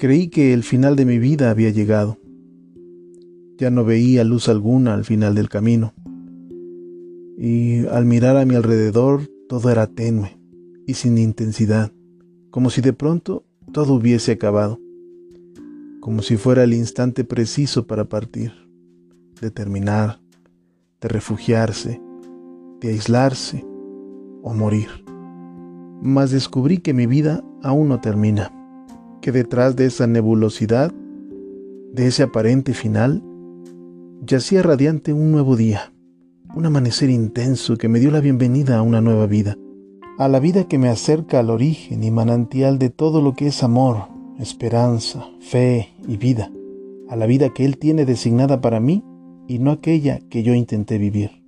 Creí que el final de mi vida había llegado. Ya no veía luz alguna al final del camino. Y al mirar a mi alrededor todo era tenue y sin intensidad, como si de pronto todo hubiese acabado, como si fuera el instante preciso para partir, de terminar, de refugiarse, de aislarse o morir. Mas descubrí que mi vida aún no termina, que detrás de esa nebulosidad, de ese aparente final, yacía radiante un nuevo día, un amanecer intenso que me dio la bienvenida a una nueva vida, a la vida que me acerca al origen y manantial de todo lo que es amor, esperanza, fe y vida, a la vida que Él tiene designada para mí y no aquella que yo intenté vivir.